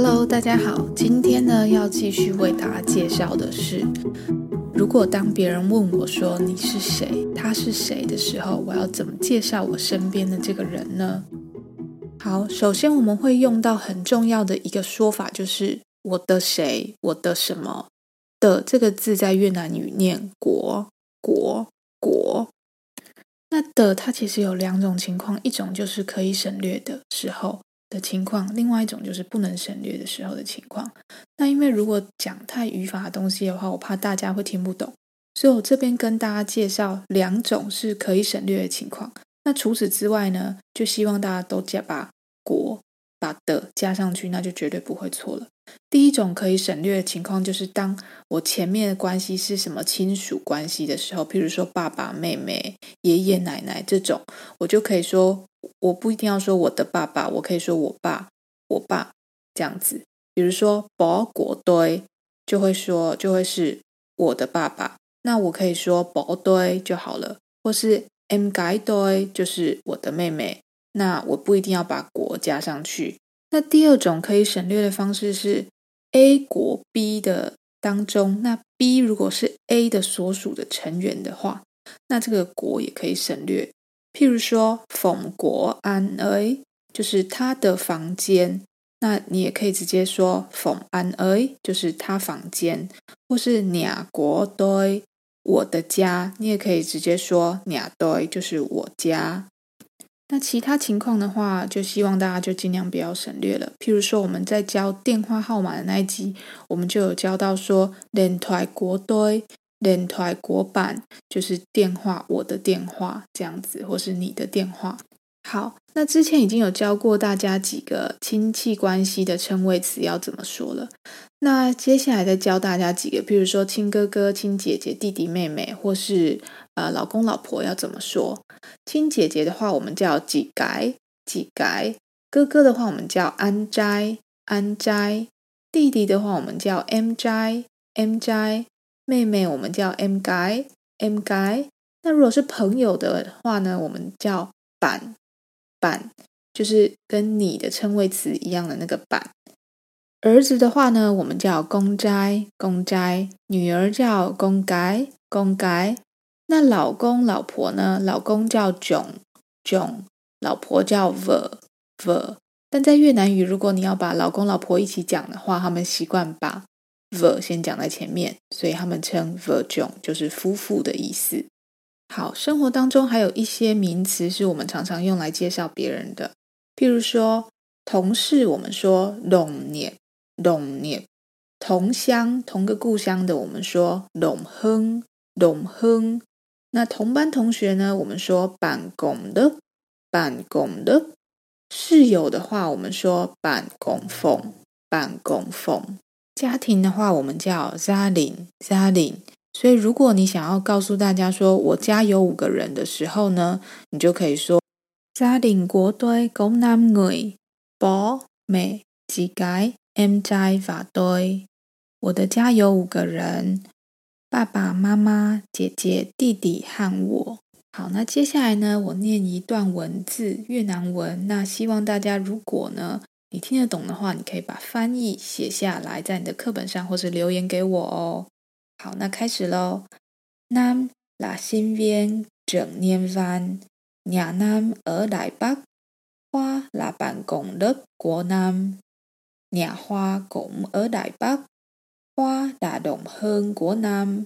Hello，大家好。今天呢，要继续为大家介绍的是，如果当别人问我说你是谁，他是谁的时候，我要怎么介绍我身边的这个人呢？好，首先我们会用到很重要的一个说法，就是我的谁，我的什么的这个字，在越南语念国国国。那的它其实有两种情况，一种就是可以省略的时候的情况，另外一种就是不能省略的时候的情况。那因为如果讲太语法的东西的话，我怕大家会听不懂，所以我这边跟大家介绍两种是可以省略的情况。那除此之外呢，就希望大家都加把国把的加上去，那就绝对不会错了。第一种可以省略的情况，就是当我前面的关系是什么亲属关系的时候，譬如说爸爸、妹妹、爷爷、奶奶这种，我就可以说，我不一定要说我的爸爸，我可以说我爸、我爸这样子。比如说保果堆，就会说就会是我的爸爸，那我可以说保堆就好了，或是 M 改堆就是我的妹妹，那我不一定要把国加上去。那第二种可以省略的方式是 A 国 B 的当中，那 B 如果是 A 的所属的成员的话，那这个国也可以省略。譬如说冯国安 A 就是他的房间，那你也可以直接说冯安 A 就是他房间，或是蔦国堆我的家，你也可以直接说蔦堆就是我家。那其他情况的话，就希望大家就尽量不要省略了。譬如说，我们在教电话号码的那一集，我们就有教到说“电台国堆”、“电台国版”，就是电话，我的电话这样子，或是你的电话。好，那之前已经有教过大家几个亲戚关系的称谓词要怎么说了。那接下来再教大家几个，譬如说亲哥哥、亲姐姐、弟弟妹妹，或是呃老公老婆要怎么说。亲姐姐的话，我们叫几改几改；哥哥的话，我们叫安斋安斋；弟弟的话，我们叫 M 斋 M 斋；妹妹我们叫 M guy M guy。那如果是朋友的话呢，我们叫板。板就是跟你的称谓词一样的那个板。儿子的话呢，我们叫公斋公斋；女儿叫公改公改。那老公老婆呢？老公叫囧囧老婆叫 v v。但在越南语，如果你要把老公老婆一起讲的话，他们习惯把 Ver 先讲在前面所以他们称 Verjon 就是夫妇的意思。好生活当中还有一些名词是我们常常用来介绍别人的譬如说同事我们说 lonely lonely 同乡同个故乡的我们说 lonely lonely 那同班同学呢我们说办公的办公的室友的话我们说办公 phone 办公 phone 家庭的话，我们叫 gia đình gia đình。所以，如果你想要告诉大家说我家有五个人的时候呢，你就可以说：Gia đình của tôi có năm người, bố, mẹ, chị gái, em trai và tôi。我的家有五个人，爸爸妈妈、姐姐、弟弟和我。好，那接下来呢，我念一段文字，越南文。那希望大家，如果呢你听得懂的话，你可以把翻译写下来，在你的课本上，或是留言给我哦。好，那开始喽。Nam là sinh viên trường Nhân Văn, nhà Nam ở Đài Bắc. Hoa là bạn cùng lớp của Nam. Nhà Hoa cũng ở Đài Bắc. Hoa là đồng hương của Nam.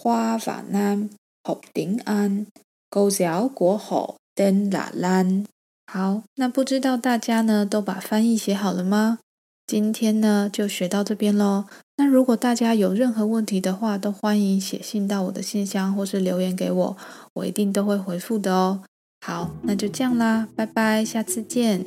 Hoa và Nam học tiếng Anh. Cô giáo của họ tên là Lan。好，那不知道大家呢都把翻译写好了吗？今天呢就学到这边喽。那如果大家有任何问题的话，都欢迎写信到我的信箱或是留言给我，我一定都会回复的哦。好，那就这样啦，拜拜，下次见。